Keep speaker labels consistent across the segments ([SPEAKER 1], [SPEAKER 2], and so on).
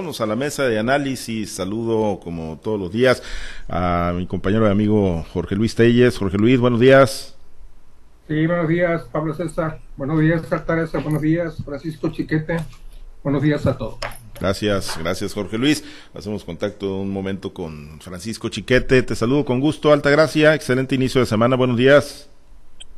[SPEAKER 1] vámonos a la mesa de análisis. Saludo como todos los días a mi compañero y amigo Jorge Luis Telles. Jorge Luis, buenos días.
[SPEAKER 2] Sí, buenos días, Pablo César. Buenos días, Altareza. Buenos días, Francisco Chiquete. Buenos días a todos.
[SPEAKER 1] Gracias, gracias Jorge Luis. Hacemos contacto un momento con Francisco Chiquete. Te saludo con gusto, Alta Gracia. Excelente inicio de semana. Buenos días.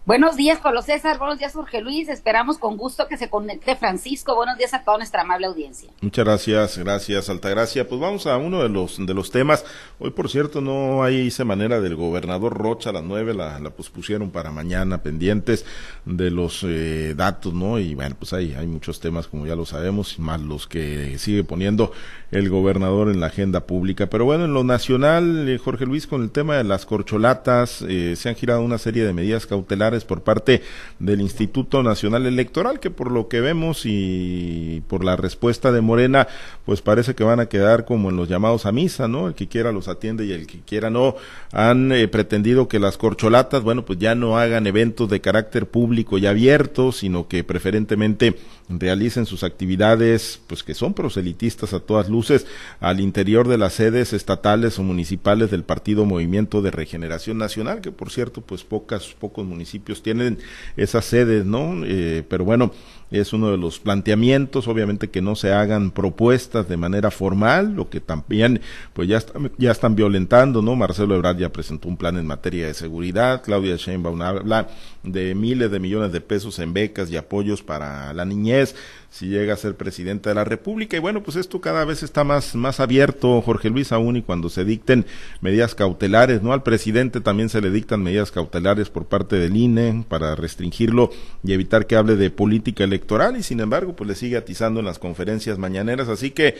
[SPEAKER 3] Buenos días, Pablo César. Buenos días, Jorge Luis. Esperamos con gusto que se conecte Francisco. Buenos días a toda nuestra amable audiencia.
[SPEAKER 1] Muchas gracias, gracias, Altagracia. Pues vamos a uno de los de los temas. Hoy, por cierto, no hay esa manera del gobernador Rocha a las nueve, la, la pospusieron para mañana, pendientes de los eh, datos, ¿no? Y bueno, pues hay, hay muchos temas, como ya lo sabemos, más los que sigue poniendo el gobernador en la agenda pública. Pero bueno, en lo nacional, eh, Jorge Luis, con el tema de las corcholatas, eh, se han girado una serie de medidas cautelares por parte del Instituto Nacional Electoral, que por lo que vemos y por la respuesta de Morena, pues parece que van a quedar como en los llamados a misa, ¿no? El que quiera los atiende y el que quiera no. Han eh, pretendido que las corcholatas, bueno, pues ya no hagan eventos de carácter público y abierto, sino que preferentemente realicen sus actividades, pues que son proselitistas a todas luces, al interior de las sedes estatales o municipales del Partido Movimiento de Regeneración Nacional, que por cierto, pues pocas, pocos municipios tienen esas sedes, ¿no? Eh, pero bueno, es uno de los planteamientos, obviamente que no se hagan propuestas de manera formal, lo que también pues ya, ya están violentando, ¿no? Marcelo Ebrard ya presentó un plan en materia de seguridad, Claudia Sheinbaum habla de miles de millones de pesos en becas y apoyos para la niñez, si llega a ser presidente de la República. Y bueno, pues esto cada vez está más, más abierto, Jorge Luis, aún y cuando se dicten medidas cautelares, ¿no? Al presidente también se le dictan medidas cautelares por parte del INE para restringirlo y evitar que hable de política electoral y sin embargo, pues le sigue atizando en las conferencias mañaneras. Así que,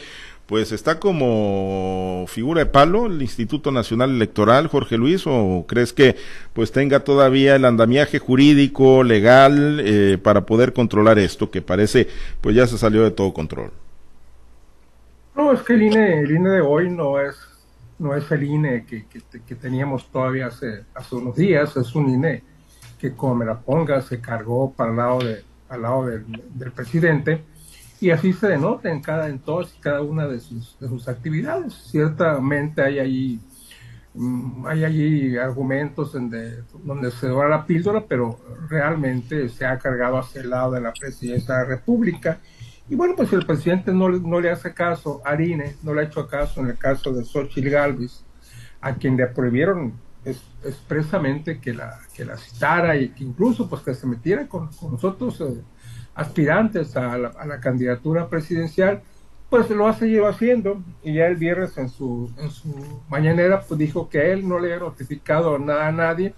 [SPEAKER 1] pues está como figura de palo el Instituto Nacional Electoral, Jorge Luis, o crees que pues tenga todavía el andamiaje jurídico, legal, eh, para poder controlar esto, que parece pues ya se salió de todo control.
[SPEAKER 2] No, es que el INE, el INE de hoy no es, no es el INE que, que, teníamos todavía hace, hace unos días, es un INE que como me la ponga se cargó para el lado, de, al lado del, presidente y así se denota en cada en todas y cada una de sus, de actividades. Ciertamente hay allí mm, hay allí argumentos donde, donde se da la píldora, pero realmente se ha cargado hacia el lado de la presidencia de la República. Y bueno, pues el presidente no, no le hace caso Arine, no le ha hecho caso en el caso de Xochitl Galvez, a quien le prohibieron expresamente que la, que la citara y que incluso pues que se metiera con, nosotros eh, aspirantes a la, candidatura presidencial, pues lo ha seguido haciendo y ya el viernes en su, en su mañanera pues dijo que él no le había notificado nada a nadie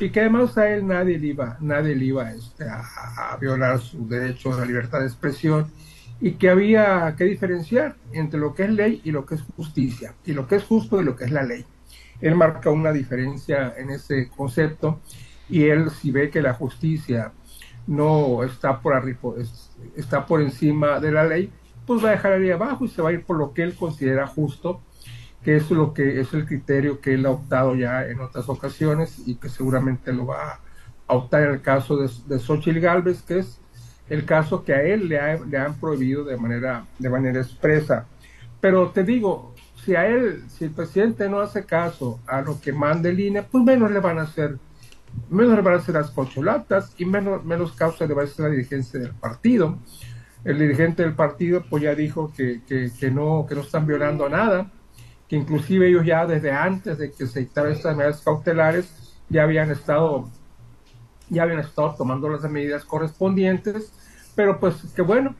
[SPEAKER 2] y que además a él nadie le iba, nadie le iba este, a, violar su derecho a la libertad de expresión y que había que diferenciar entre lo que es ley y lo que es justicia, y lo que es justo y lo que es la ley. Él marca una diferencia en ese concepto y él si ve que la justicia no está por arriba, está por encima de la ley, pues va a dejar ahí abajo y se va a ir por lo que él considera justo, que es lo que es el criterio que él ha optado ya en otras ocasiones y que seguramente lo va a optar en el caso de, de Xochitl Galvez, que es el caso que a él le, le han prohibido de manera, de manera expresa. Pero te digo, si a él, si el presidente no hace caso a lo que manda el INE, pues menos le van a hacer menos le van a hacer las cocholatas y menos, menos causa le va a hacer la dirigencia del partido. El dirigente del partido pues ya dijo que, que, no, que no están violando nada, que inclusive ellos ya desde antes de que se dictaran estas medidas cautelares ya habían estado ya habían estado tomando las medidas correspondientes, pero pues que bueno,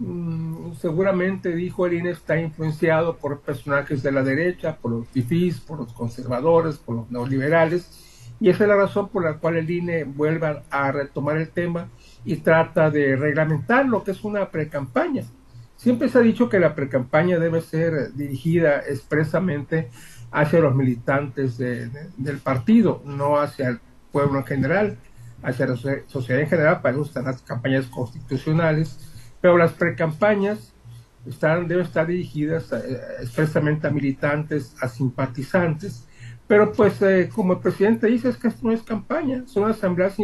[SPEAKER 2] mm, seguramente dijo el INE está influenciado por personajes de la derecha, por los fifís, por los conservadores, por los neoliberales, y esa es la razón por la cual el INE vuelve a retomar el tema y trata de reglamentar lo que es una precampaña. Siempre se ha dicho que la precampaña debe ser dirigida expresamente hacia los militantes del partido, no hacia el pueblo en general, hacia la sociedad en general, para eso están las campañas constitucionales, pero las precampañas están, deben estar dirigidas eh, expresamente a militantes, a simpatizantes, pero pues eh, como el presidente dice, es que esto no es campaña, son asambleas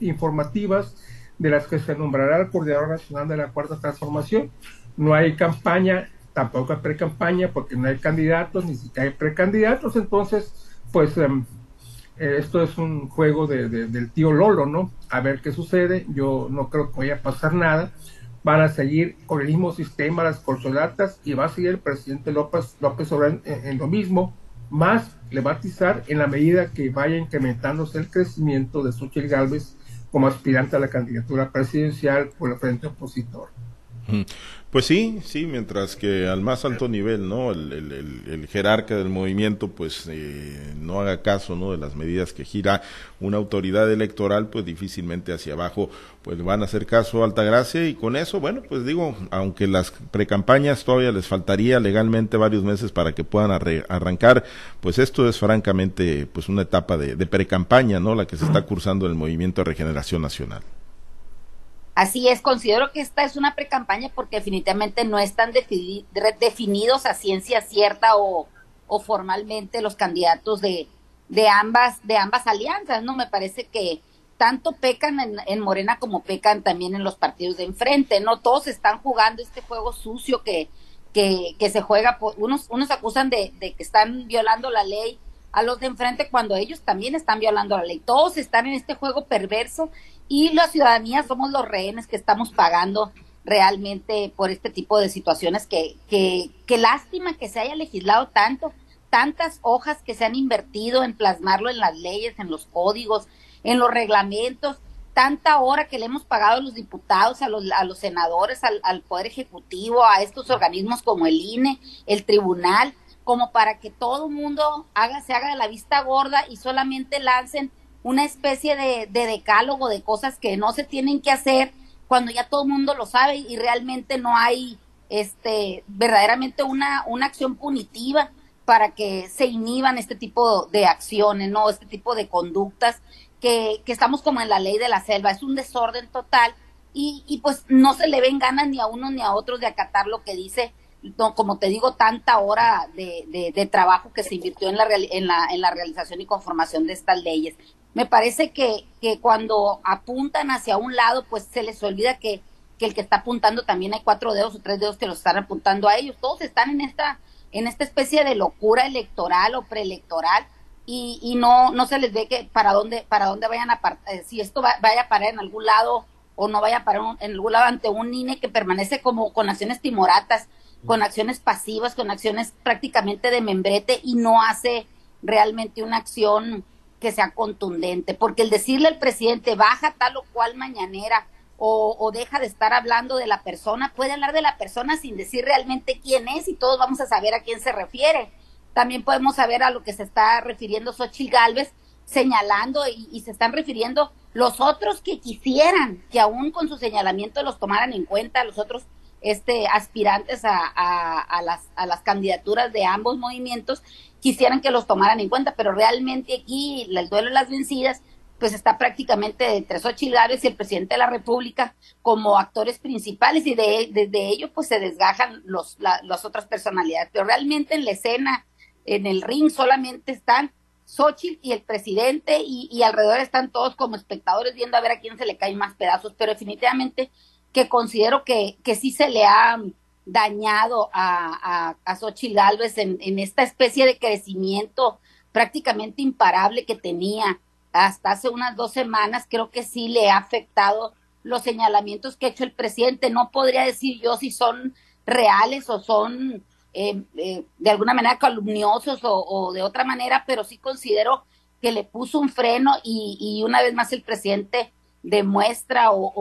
[SPEAKER 2] informativas de las que se nombrará el coordinador nacional de la Cuarta Transformación. No hay campaña tampoco hay pre-campaña porque no hay candidatos, ni siquiera hay precandidatos, entonces, pues em, eh, esto es un juego de, del tío Lolo, ¿no? A ver qué sucede, yo no creo que vaya a pasar nada, van a seguir con el mismo sistema, las corcholatas, y va a seguir el presidente López, López Obrador en, lo mismo, más le va a atizar en la medida que vaya incrementándose el crecimiento de Xochitl Gálvez como aspirante a la candidatura presidencial por el frente opositor.
[SPEAKER 1] Pues sí, sí, mientras que al más alto nivel, ¿no? El, jerarca del movimiento, pues eh, no haga caso, ¿no? De las medidas que gira una autoridad electoral, pues difícilmente hacia abajo, pues van a hacer caso a Altagracia y con eso, bueno, pues digo, aunque las precampañas todavía les faltaría legalmente varios meses para que puedan arrancar, pues esto es francamente, pues una etapa de, de precampaña, ¿no? La que se está cursando en el movimiento de regeneración nacional.
[SPEAKER 3] Así es, considero que esta es una precampaña porque definitivamente no están definidos a ciencia cierta o, formalmente los candidatos de, de, ambas, de ambas alianzas, ¿no? Me parece que tanto pecan en, Morena como pecan también en los partidos de enfrente, ¿no? Todos están jugando este juego sucio que, que, que se juega, por, unos, unos acusan de, de que están violando la ley a los de enfrente cuando ellos también están violando la ley. Todos están en este juego perverso y la ciudadanía somos los rehenes que estamos pagando realmente por este tipo de situaciones que, que, que lástima que se haya legislado tanto, tantas hojas que se han invertido en plasmarlo en las leyes, en los códigos, en los reglamentos, tanta hora que le hemos pagado a los diputados, a los, a los senadores, al, al Poder Ejecutivo, a estos organismos como el INE, el Tribunal, como para que todo mundo haga, se haga de la vista gorda y solamente lancen una especie de, decálogo de cosas que no se tienen que hacer cuando ya todo el mundo lo sabe y realmente no hay este verdaderamente una, una acción punitiva para que se inhiban este tipo de acciones, ¿no? Este tipo de conductas que, que estamos como en la ley de la selva. Es un desorden total y, y pues no se le ven ganas ni a unos ni a otros de acatar lo que dice como te digo, tanta hora de, de, trabajo que se invirtió en la, en, la, en la realización y conformación de estas leyes. Me parece que, que cuando apuntan hacia un lado, pues se les olvida que, que el que está apuntando también hay cuatro dedos o tres dedos que los están apuntando a ellos. Todos están en esta, en esta especie de locura electoral o preelectoral y, y no, no se les ve que para dónde, para dónde vayan a eh, si esto vaya a parar en algún lado o no vaya a parar en algún lado ante un INE que permanece como con acciones timoratas con acciones pasivas, con acciones prácticamente de membrete y no hace realmente una acción que sea contundente, porque el decirle al presidente baja tal o cual mañanera o, deja de estar hablando de la persona, puede hablar de la persona sin decir realmente quién es y todos vamos a saber a quién se refiere. También podemos saber a lo que se está refiriendo Xochitl Galvez, señalando y, y se están refiriendo los otros que quisieran que aún con su señalamiento los tomaran en cuenta, los otros este, aspirantes a, a, las, a las candidaturas de ambos movimientos quisieran que los tomaran en cuenta, pero realmente aquí el duelo de las vencidas pues está prácticamente entre Xochitl Gálvez y el presidente de la República como actores principales y de, desde ellos pues se desgajan los, las otras personalidades, pero realmente en la escena, en el ring solamente están Xochitl y el presidente y, y alrededor están todos como espectadores viendo a ver a quién se le caen más pedazos, pero definitivamente que considero que, que sí se le ha dañado a, a, a Xochitl Galvez en, en esta especie de crecimiento prácticamente imparable que tenía hasta hace unas dos semanas, creo que sí le ha afectado los señalamientos que ha hecho el presidente. No podría decir yo si son reales o son eh, eh, de alguna manera calumniosos o, o, de otra manera, pero sí considero que le puso un freno y, y una vez más el presidente demuestra o,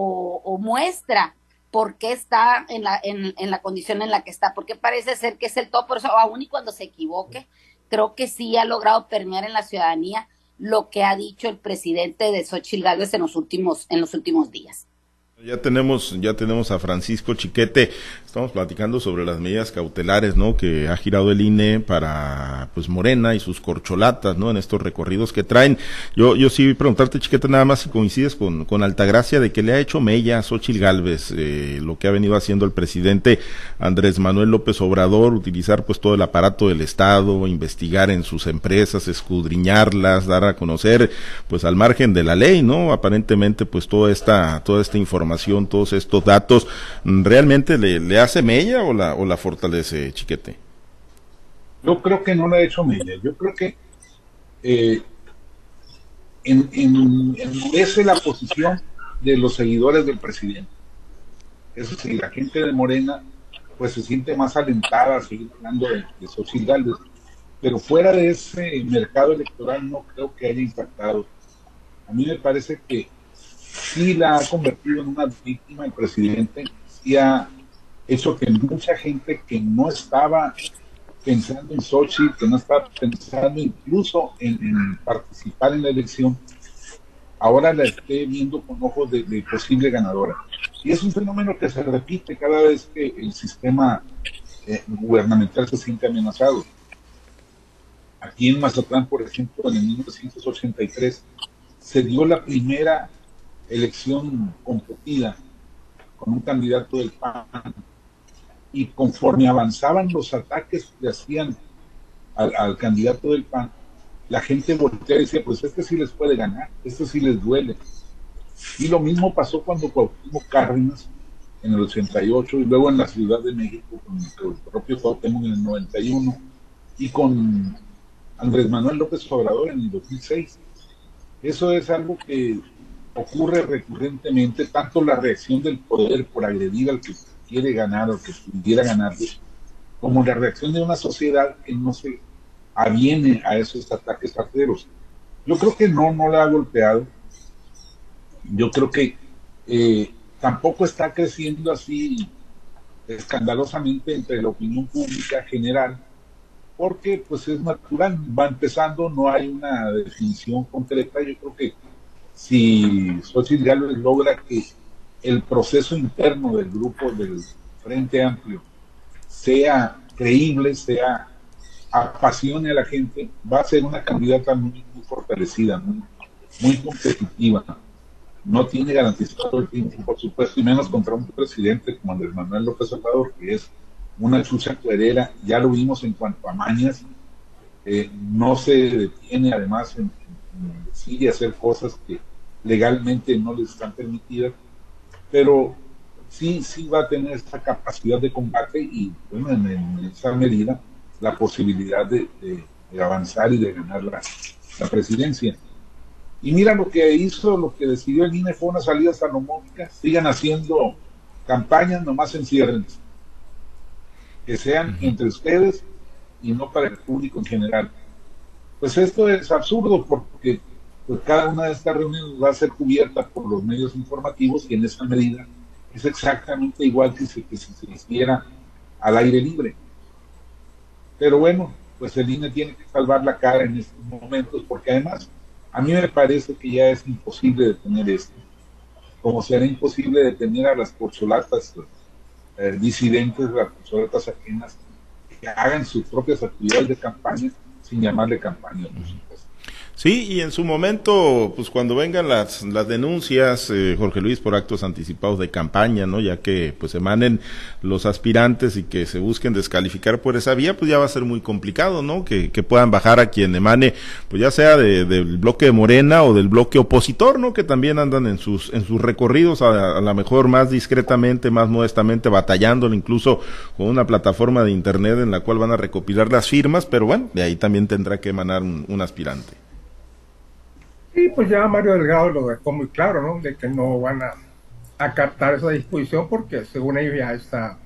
[SPEAKER 3] o, muestra por qué está en la, en, en, la condición en la que está, porque parece ser que es el todo, por eso aún y cuando se equivoque, creo que sí ha logrado permear en la ciudadanía lo que ha dicho el presidente de Xochitl Gálvez en los últimos, en los últimos días.
[SPEAKER 1] Ya tenemos, ya tenemos a Francisco Chiquete. Estamos platicando sobre las medidas cautelares, ¿no? Que ha girado el INE para, pues, Morena y sus corcholatas, ¿no? En estos recorridos que traen. Yo, yo sí preguntarte, Chiquete, nada más si coincides con, con Altagracia de que le ha hecho mella a Xochitl Galvez, eh, lo que ha venido haciendo el presidente Andrés Manuel López Obrador, utilizar, pues, todo el aparato del Estado, investigar en sus empresas, escudriñarlas, dar a conocer, pues, al margen de la ley, ¿no? Aparentemente, pues, toda esta, toda esta información información, todos estos datos, ¿realmente le, hace mella o la, o la fortalece, Chiquete?
[SPEAKER 4] Yo creo que no le ha hecho mella. Yo creo que eh, en, endurece la posición de los seguidores del presidente. Eso sí, la gente de Morena pues se siente más alentada a seguir hablando de, de pero fuera de ese mercado electoral no creo que haya impactado. A mí me parece que sí la ha convertido en una víctima el presidente, sí ha hecho que mucha gente que no estaba pensando en Sochi, que no estaba pensando incluso en, participar en la elección, ahora la esté viendo con ojos de, de, posible ganadora. Y es un fenómeno que se repite cada vez que el sistema eh, gubernamental se siente amenazado. Aquí en Mazatlán, por ejemplo, en el 1983, se dio la primera elección competida con un candidato del PAN y conforme avanzaban los ataques que hacían al, candidato del PAN, la gente voltea y decía, pues este sí les puede ganar, este sí les duele. Y lo mismo pasó cuando Cuauhtémoc Cárdenas en el 88 y luego en la Ciudad de México con el propio Cuauhtémoc en el 91 y con Andrés Manuel López Obrador en el 2006. Eso es algo que ocurre recurrentemente, tanto la reacción del poder por agredir al que quiere ganar o que pudiera ganar, como la reacción de una sociedad que no se aviene a esos ataques arteros. Yo creo que no, no la ha golpeado. Yo creo que eh, tampoco está creciendo así escandalosamente entre la opinión pública general porque pues es natural, va empezando, no hay una definición concreta. Yo creo que si Xochitl Gálvez logra que el proceso interno del grupo del Frente Amplio sea creíble, sea apasione a la gente, va a ser una candidata muy, fortalecida, muy, competitiva. No tiene garantizado el tiempo, por supuesto, y menos contra un presidente como Andrés Manuel López Obrador, que es una chucha cuerera, ya lo vimos en cuanto a mañas, eh, no se detiene además en, y hacer cosas que legalmente no les están permitidas, pero sí, sí va a tener esta capacidad de combate y bueno, en, esa medida la posibilidad de, avanzar y de ganar la, presidencia. Y mira lo que hizo, lo que decidió el INE fue una salida salomónica, sigan haciendo campañas, nomás enciérrense que sean entre ustedes y no para el público en general. Pues esto es absurdo porque pues, cada una de estas reuniones va a ser cubierta por los medios informativos y en esa medida es exactamente igual que si, se hiciera al aire libre. Pero bueno, pues el INE tiene que salvar la cara en estos momentos porque además a mí me parece que ya es imposible detener esto, como será imposible detener a las porcholatas eh, disidentes, las personas ajenas, que hagan sus propias actividades de campaña sin llamarle campaña.
[SPEAKER 1] Sí, y en su momento, pues cuando vengan las, las denuncias, eh, Jorge Luis, por actos anticipados de campaña, ¿no? Ya que pues emanen los aspirantes y que se busquen descalificar por esa vía, pues ya va a ser muy complicado, ¿no? Que, que puedan bajar a quien emane, pues ya sea de, del bloque de Morena o del bloque opositor, ¿no? Que también andan en sus, en sus recorridos, a, a lo mejor más discretamente, más modestamente, batallándolo incluso con una plataforma de internet en la cual van a recopilar las firmas, pero bueno, de ahí también tendrá que emanar un aspirante.
[SPEAKER 2] Y pues ya Mario Delgado lo dejó muy claro, ¿no? De que no van a acatar esa disposición porque según ellos ya está,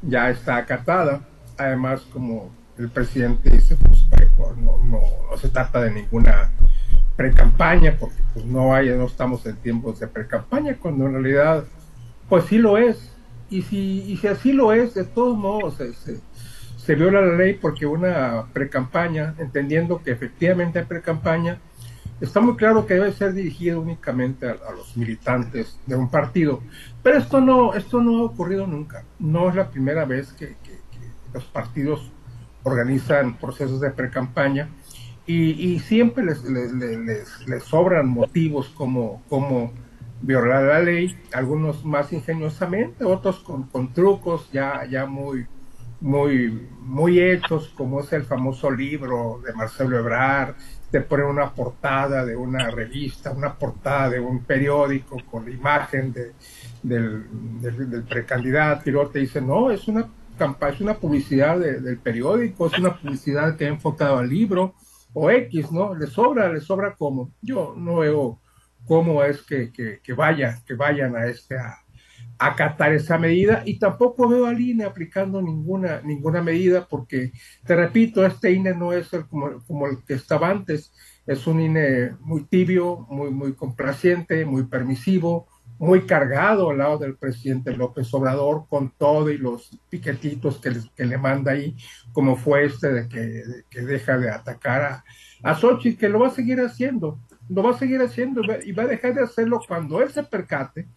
[SPEAKER 2] ya está acatada. Además, como el presidente dice, pues, pues no, no, se trata de ninguna pre-campaña porque pues no hay, no estamos en tiempos de pre-campaña, cuando en realidad, pues sí lo es. Y si, y si así lo es, de todos modos se, se, se viola la ley porque una pre-campaña, entendiendo que efectivamente hay pre-campaña, está muy claro que debe ser dirigido únicamente a, los militantes de un partido. Pero esto no, esto no ha ocurrido nunca. No es la primera vez que, los partidos organizan procesos de pre-campaña y, siempre les, les, sobran motivos como, como violar la ley, algunos más ingeniosamente, otros con, con trucos ya, ya muy, muy, muy hechos, como es el famoso libro de Marcelo Ebrard, te pone una portada de una revista, una portada de un periódico con la imagen de, del, precandidato, y luego te dice, no, es una campaña, es una publicidad del periódico, es una publicidad que ha enfocado al libro, o X, ¿no? Le sobra, le sobra como. Yo no veo cómo es que, que, vayan, que vayan a este acatar esa medida y tampoco veo al INE aplicando ninguna, ninguna medida porque, te repito, este INE no es el, como, como el que estaba antes, es un INE muy tibio, muy, muy complaciente, muy permisivo, muy cargado al lado del presidente López Obrador con todo y los piquetitos que le, que le manda ahí, como fue este de que, que deja de atacar a, a que lo va a seguir haciendo, lo va a seguir haciendo y va a dejar de hacerlo cuando él se percate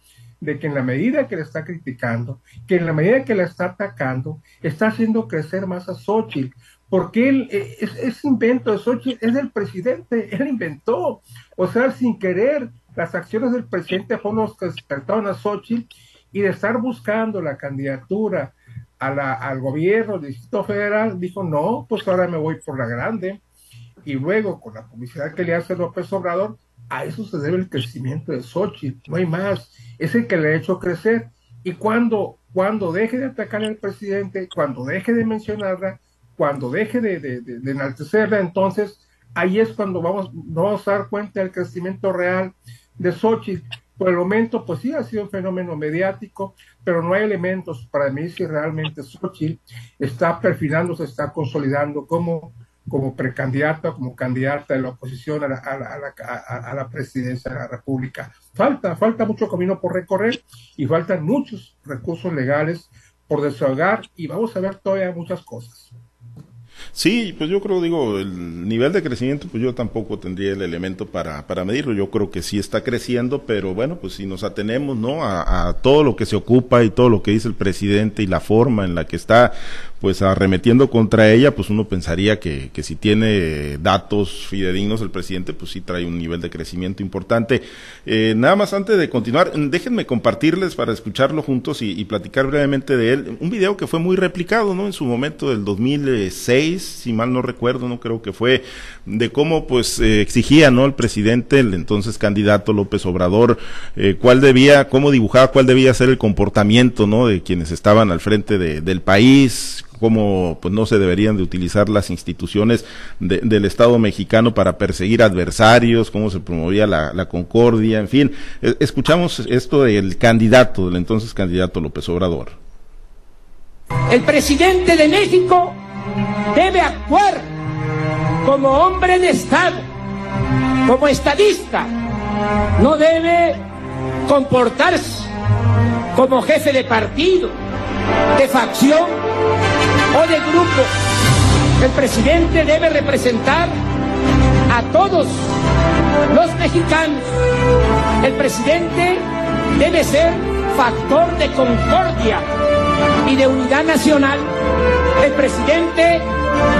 [SPEAKER 2] de que en la medida que le está criticando, que en la medida que la está atacando, está haciendo crecer más a Xochitl, porque él, e, es, ese invento de Xochitl es del presidente, él inventó, o sea, sin querer, las acciones del presidente fueron los que despertaron a Xochitl y de estar buscando la candidatura a la, al gobierno del Distrito Federal, dijo, no, pues ahora me voy por la grande. Y luego, con la publicidad que le hace López Obrador, a eso se debe el crecimiento de Xochitl, no hay más es el que le ha hecho crecer. Y cuando, cuando deje de atacar al presidente, cuando deje de mencionarla, cuando deje de, de, enaltecerla, entonces ahí es cuando vamos, vamos a dar cuenta del crecimiento real de Xochitl. Por el momento, pues sí ha sido un fenómeno mediático, pero no hay elementos para mí si realmente Xochitl está perfilándose, está consolidando como como precandidata, como candidata de la oposición a la, a, la, presidencia de la República. Falta, falta mucho camino por recorrer y faltan muchos recursos legales por desahogar y vamos a ver todavía muchas cosas.
[SPEAKER 1] Sí, pues yo creo, digo, el nivel de crecimiento, pues yo tampoco tendría el elemento para, para medirlo. Yo creo que sí está creciendo, pero bueno, pues si nos atenemos, ¿no? A, a todo lo que se ocupa y todo lo que dice el presidente y la forma en la que está, pues arremetiendo contra ella, pues uno pensaría que, que si tiene datos fidedignos el presidente, pues sí trae un nivel de crecimiento importante. Eh, nada más antes de continuar, déjenme compartirles para escucharlo juntos y, platicar brevemente de él. Un video que fue muy replicado, ¿no? En su momento del 2006, si mal no recuerdo, no creo que fue, de cómo pues eh, exigía, ¿no? El presidente, el entonces candidato López Obrador, eh, cuál debía, cómo dibujaba, cuál debía ser el comportamiento, ¿no? De quienes estaban al frente de, del país, cómo pues no se deberían de utilizar las instituciones del Estado mexicano para perseguir adversarios, cómo se promovía la, concordia, en fin. E, escuchamos esto del candidato, del entonces candidato López Obrador.
[SPEAKER 5] El presidente de México debe actuar como hombre de Estado, como estadista, no debe comportarse como jefe de partido, de facción o de grupo. El presidente debe representar a todos los mexicanos. El presidente debe ser factor de concordia y de unidad nacional. El presidente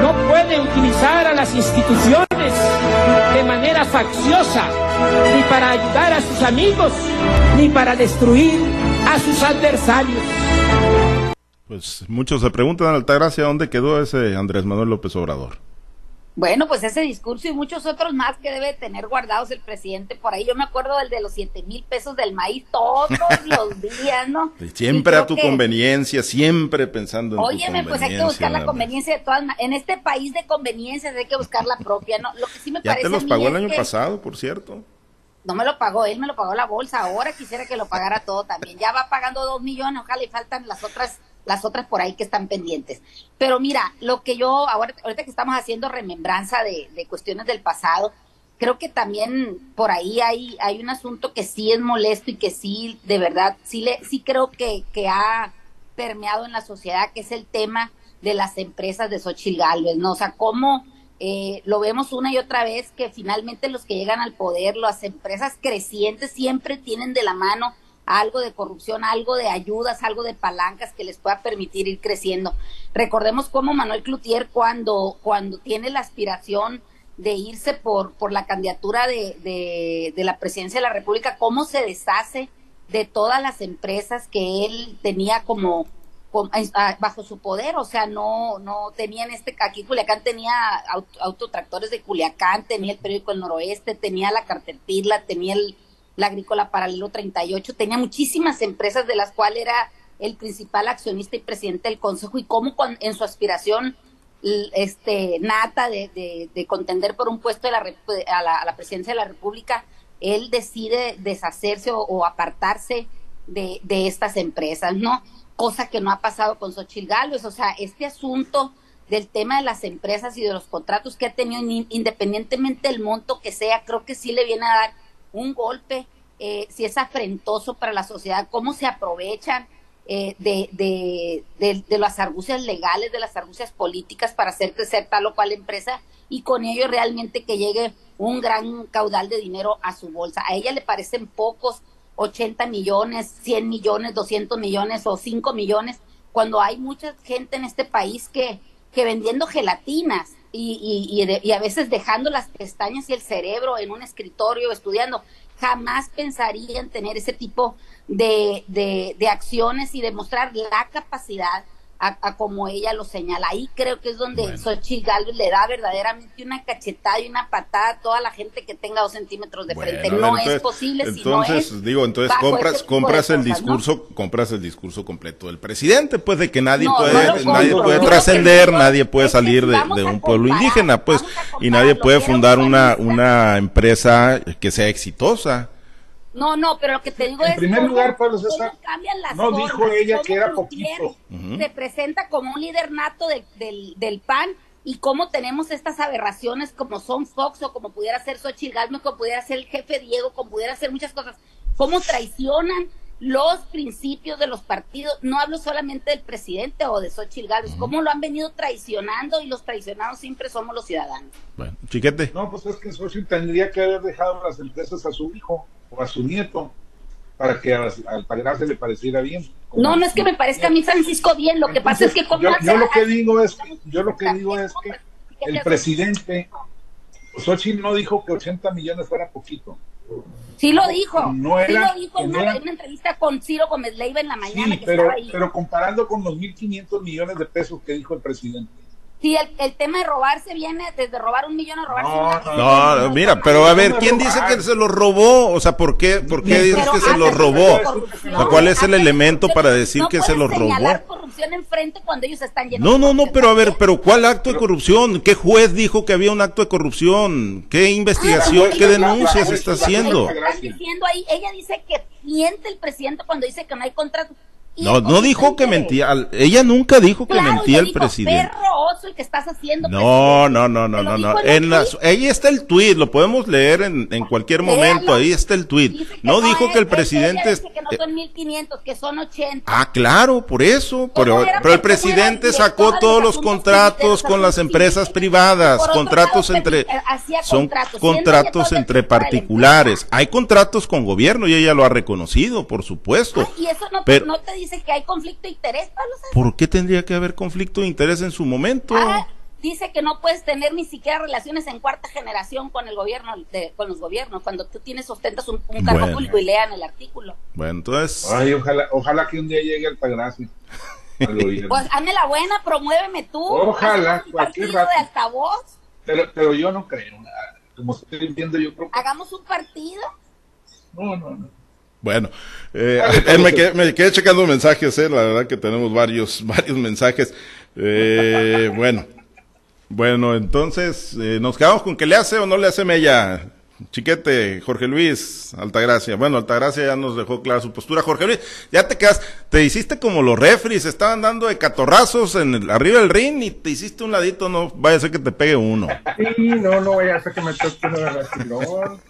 [SPEAKER 5] no puede utilizar a las instituciones de manera facciosa, ni para ayudar a sus amigos, ni para destruir a sus adversarios.
[SPEAKER 1] Pues muchos se preguntan, Altagracia, ¿dónde quedó ese Andrés Manuel López Obrador?
[SPEAKER 3] Bueno, pues ese discurso y muchos otros más que debe tener guardados el presidente por ahí. Yo me acuerdo del de los siete mil pesos del maíz todos los días, ¿no?
[SPEAKER 1] Siempre a tu conveniencia, siempre pensando en
[SPEAKER 3] Óyeme, pues hay que buscar la conveniencia de todas En este país de conveniencias hay que buscar la propia, ¿no? Lo que sí me
[SPEAKER 1] ya te los pagó el año pasado, por cierto.
[SPEAKER 3] No me lo pagó, él me lo pagó la bolsa. Ahora quisiera que lo pagara todo también. Ya va pagando dos millones, ojalá le faltan las otras las otras por ahí que están pendientes. Pero mira, lo que yo, ahora, ahorita que estamos haciendo remembranza de, de cuestiones del pasado, creo que también por ahí hay, hay un asunto que sí es molesto y que sí, de verdad, sí, le, sí creo que, que ha permeado en la sociedad, que es el tema de las empresas de Xochitl Galvez, ¿no? O sea, cómo eh, lo vemos una y otra vez que finalmente los que llegan al poder, las empresas crecientes siempre tienen de la mano algo de corrupción, algo de ayudas, algo de palancas que les pueda permitir ir creciendo. Recordemos cómo Manuel Cloutier cuando, cuando tiene la aspiración de irse por, por la candidatura de, de, de la presidencia de la República, cómo se deshace de todas las empresas que él tenía como bajo su poder, o sea, no, no tenían este, aquí Culiacán tenía autotractores de Culiacán, tenía el periódico El Noroeste, tenía la Carterpirla, tenía el, la Agrícola Paralelo 38, tenía muchísimas empresas de las cuales era el principal accionista y presidente del consejo y cómo en su aspiración este nata de, de, contender por un puesto de la, a, la, presidencia de la República, él decide deshacerse o, apartarse de, de, estas empresas, ¿no? Cosa que no ha pasado con Xochitl Gálvez. O sea, este asunto del tema de las empresas y de los contratos que ha tenido, independientemente del monto que sea, creo que sí le viene a dar un golpe, eh, si es afrentoso para la sociedad, cómo se aprovechan eh, de, de, de, de, las argucias legales, de las argucias políticas para hacer crecer tal o cual empresa y con ello realmente que llegue un gran caudal de dinero a su bolsa. A ella le parecen pocos 80 millones, 100 millones, 200 millones o 5 millones, cuando hay mucha gente en este país que, que vendiendo gelatinas y, y, y a veces dejando las pestañas y el cerebro en un escritorio estudiando, jamás pensaría en tener ese tipo de, de, de acciones y demostrar la capacidad a, como ella lo señala. Ahí creo que es donde bueno. Xochitl le da verdaderamente una cachetada y una patada a toda la gente que tenga dos centímetros de frente. no es posible
[SPEAKER 1] entonces,
[SPEAKER 3] si no es
[SPEAKER 1] digo, entonces compras, compras el discurso, compras el discurso completo del presidente, pues de que nadie puede, nadie puede trascender, nadie puede salir de, de, un pueblo indígena, pues, y nadie puede fundar una, una empresa que sea exitosa.
[SPEAKER 3] No, no, pero lo que te digo es.
[SPEAKER 4] En primer lugar, Pablo
[SPEAKER 3] César.
[SPEAKER 4] no dijo ella que era poquito.
[SPEAKER 3] Se presenta como un líder nato del, del PAN y cómo tenemos estas aberraciones como son Fox o como pudiera ser Xochitl Galvez, como pudiera ser el jefe Diego, como pudiera ser muchas cosas. Cómo traicionan los principios de los partidos. No hablo solamente del presidente o de Xochitl Galvez, cómo lo han venido traicionando y los traicionados siempre somos los ciudadanos.
[SPEAKER 1] Bueno, chiquete.
[SPEAKER 4] No, pues es que Xochitl tendría que haber dejado las empresas a su hijo o a su nieto para que al, se le pareciera bien.
[SPEAKER 3] No, no es que me parezca a mí Francisco bien, lo que pasa es que como
[SPEAKER 4] yo, yo lo que digo es que, yo lo que digo es que el presidente Xochitl no dijo que 80 millones fuera poquito.
[SPEAKER 3] Sí lo dijo, no era, sí lo dijo en una, una, entrevista con Ciro Gómez Leiva en la mañana.
[SPEAKER 4] Sí, que pero, ahí. pero comparando con los 1.500 millones de pesos que dijo el presidente.
[SPEAKER 3] Sí, el, el, tema de robarse viene desde robar un millón a robarse
[SPEAKER 1] no, no, no, mira, pero a ver, ¿quién dice que se lo robó? O sea, ¿por qué, por qué dices que se lo robó? O ¿Cuál es el elemento para decir que se lo robó?
[SPEAKER 3] corrupción enfrente cuando ellos están
[SPEAKER 1] no, no, no, pero a ver, pero ¿cuál acto de corrupción? ¿Qué juez dijo que había un acto de corrupción? ¿Qué investigación, qué denuncias está haciendo?
[SPEAKER 3] Diciendo ahí, ella dice que miente el presidente cuando dice que no hay contrato.
[SPEAKER 1] No, no dijo que mentía. Ella nunca dijo que mentía el presidente.
[SPEAKER 3] El que estás haciendo.
[SPEAKER 1] No, no, no, no, no, no. En las, ahí está el tuit, lo podemos leer en, en cualquier momento. Ahí está el tuit. No, no dijo es, que el presidente.
[SPEAKER 3] Dice que no son 1500, que son 80.
[SPEAKER 1] Ah, claro, por eso. Pero, pero el presidente sacó todos los contratos con las empresas privadas, contratos entre. Son
[SPEAKER 3] contratos,
[SPEAKER 1] contratos entre particulares. Hay contratos con gobierno y ella lo ha reconocido, por supuesto.
[SPEAKER 3] Ah, y eso no, pero, no te dice que hay conflicto de interés, Pablo.
[SPEAKER 1] ¿Por qué tendría que haber conflicto de interés en su momento?
[SPEAKER 3] Ah, dice que no puedes tener ni siquiera relaciones en cuarta generación con el gobierno, de, con los gobiernos, cuando tú tienes, ostentas un, un cargo
[SPEAKER 1] Bueno.
[SPEAKER 3] público y lean el artículo.
[SPEAKER 1] Bueno, entonces.
[SPEAKER 4] Ay, ojalá, ojalá que un día llegue Altagracia. al.
[SPEAKER 3] Pues hazme la buena, promuéveme tú.
[SPEAKER 4] Ojalá, cualquier
[SPEAKER 3] partido
[SPEAKER 4] rato.
[SPEAKER 3] de altavoz,
[SPEAKER 4] pero, pero yo no creo. nada. Como estoy viendo, yo creo que.
[SPEAKER 3] hagamos un partido.
[SPEAKER 4] No, no, no.
[SPEAKER 1] Bueno, eh, eh, me, quedé, me, quedé, checando mensajes, eh, la verdad que tenemos varios, varios mensajes. Eh, bueno, bueno, entonces, eh, ¿nos quedamos con que le hace o no le hace Mella? Chiquete, Jorge Luis, Altagracia. Bueno, Altagracia ya nos dejó clara su postura. Jorge Luis, ya te quedas, te hiciste como los refris, estaban dando de catorrazos en el, arriba del ring y te hiciste un ladito, no vaya a ser que te pegue uno.
[SPEAKER 2] Sí, no, no vaya a ser que me toque vacilón.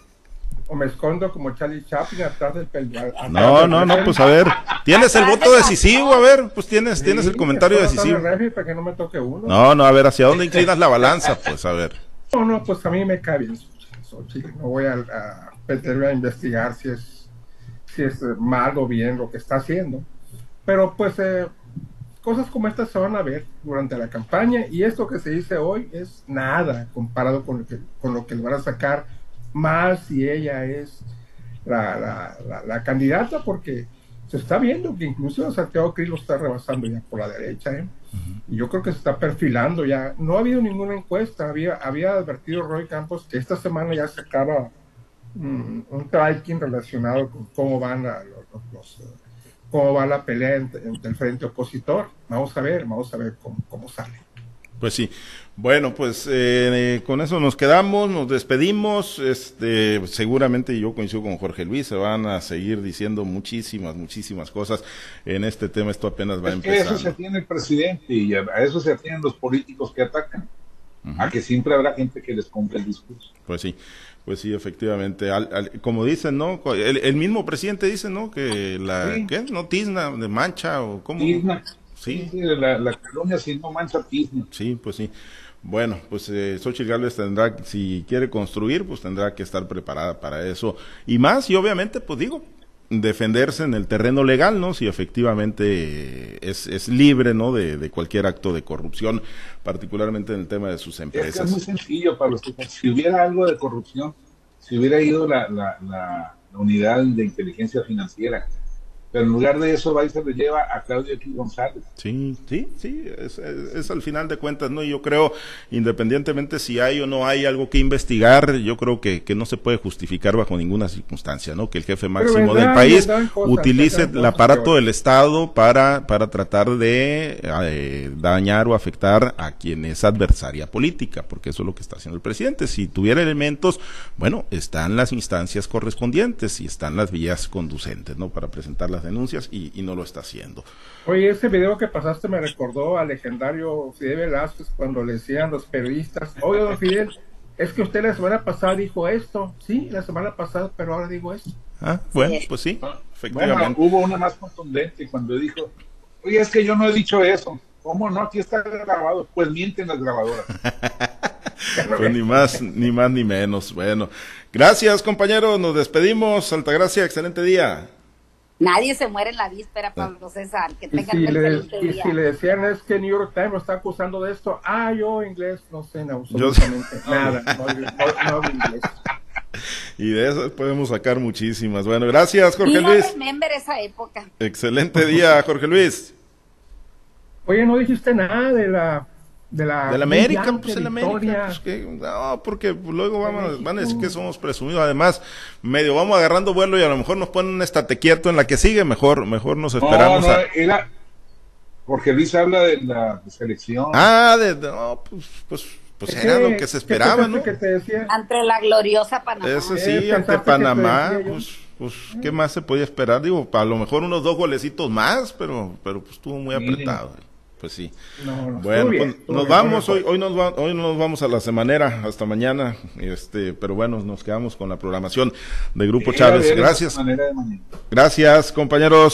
[SPEAKER 2] O me escondo como Charlie Chaplin atrás del pellejo.
[SPEAKER 1] No, no, no, pues a ver, tienes el voto decisivo, a ver, pues tienes,
[SPEAKER 2] Sí,
[SPEAKER 1] tienes el comentario decisivo.
[SPEAKER 2] Para que no me toque uno.
[SPEAKER 1] No, no, a ver, ¿hacia dónde inclinas la balanza? Pues a ver.
[SPEAKER 2] No, no, pues a mí me cae bien Xochitl. No voy a, a meterme a investigar si es, si es mal o bien lo que está haciendo. Pero pues eh, cosas como estas se van a ver durante la campaña y esto que se dice hoy es nada comparado con lo que, con lo que le van a sacar más si ella es la, la, la, la candidata porque se está viendo que incluso Santiago Cris lo está rebasando ya por la derecha. ¿eh? Y yo creo que se está perfilando ya. No ha habido ninguna encuesta. Había, había advertido Roy Campos que esta semana ya se acaba mm, un tracking relacionado con cómo van los, cómo va la pelea entre, el frente opositor. Vamos a ver, vamos a ver cómo, cómo sale.
[SPEAKER 1] Pues sí. Bueno, pues eh, con eso nos quedamos, nos despedimos. Este, seguramente yo coincido con Jorge Luis, se van a seguir diciendo muchísimas, muchísimas cosas en este tema. Esto apenas va a empezar.
[SPEAKER 4] a eso se tiene el presidente y a eso se atienden los políticos que atacan. A que siempre habrá gente que les compre el discurso.
[SPEAKER 1] Pues sí. Pues sí, efectivamente. como dicen, ¿no? El, mismo presidente dice, ¿no? Que la, ¿qué? ¿No? Tizna, de mancha o cómo.
[SPEAKER 4] Tizna. Sí, la, la colonia si no mancha tizna.
[SPEAKER 1] Sí, pues sí. Bueno, pues eh, Xochitl Gálvez tendrá, si quiere construir, pues tendrá que estar preparada para eso. Y más, y obviamente, pues digo, defenderse en el terreno legal, ¿no? Si efectivamente es, es libre, ¿no? De, de, cualquier acto de corrupción, particularmente en el tema de sus empresas.
[SPEAKER 4] Es, muy sencillo para los Si hubiera algo de corrupción, si hubiera ido la, la, la unidad de inteligencia financiera pero en lugar de eso va y se lo lleva a Claudio X González.
[SPEAKER 1] Sí, sí, sí, es, al final de cuentas, ¿no? Yo creo, independientemente si hay o no hay algo que investigar, yo creo que, que no se puede justificar bajo ninguna circunstancia, ¿no? Que el jefe máximo del país utilice el aparato del Estado para, para tratar de eh, dañar o afectar a quien es adversaria política, porque eso es lo que está haciendo el presidente. Si tuviera elementos, bueno, están las instancias correspondientes y están las vías conducentes, ¿no? Para denuncias y, no lo está haciendo.
[SPEAKER 2] Oye, ese video que pasaste me recordó al legendario Fidel Velázquez cuando le decían los periodistas, oye, don Fidel, es que usted la semana pasada dijo esto, sí, la semana pasada, pero ahora digo esto.
[SPEAKER 1] Ah, bueno, pues sí,
[SPEAKER 4] efectivamente. hubo una más contundente cuando dijo, oye, es que yo no he dicho eso. ¿Cómo no? Aquí está grabado. Pues mienten las grabadoras.
[SPEAKER 1] pues ni más, ni más ni menos. Bueno, gracias compañeros, nos despedimos. Altagracia, excelente día.
[SPEAKER 3] Nadie se muere en la víspera, Pablo César. Que tengan
[SPEAKER 2] y si, le, y si le decían es que New York Times lo está acusando de esto, ah, yo inglés no sé absolutamente nada. No, no, inglés.
[SPEAKER 1] Y de eso podemos sacar muchísimas. Bueno, gracias, Jorge Luis.
[SPEAKER 3] remember esa época.
[SPEAKER 1] Excelente día, Jorge Luis.
[SPEAKER 2] Oye, no dijiste nada de la de la,
[SPEAKER 1] América, pues el América, pues que, no, porque luego vamos, van a decir que somos presumidos, además, medio vamos agarrando vuelo y a lo mejor nos ponen un estate quieto en la que sigue, mejor, mejor nos esperamos.
[SPEAKER 4] No, era, Jorge Luis habla de la selección.
[SPEAKER 1] Ah, de, no, pues, pues, pues era lo que se esperaba, ¿no?
[SPEAKER 3] Ante la gloriosa Panamá.
[SPEAKER 1] Eso sí, ante Panamá, pues, pues, ¿qué más se podía esperar? Digo, a lo mejor unos dos golecitos más, pero, pero pues estuvo muy apretado pues sí. bueno, pues, nos vamos, hoy, hoy, nos hoy nos vamos a la semanera, hasta mañana, este, pero bueno, nos quedamos con la programación de Grupo Chávez. Gracias. Gracias, compañeros.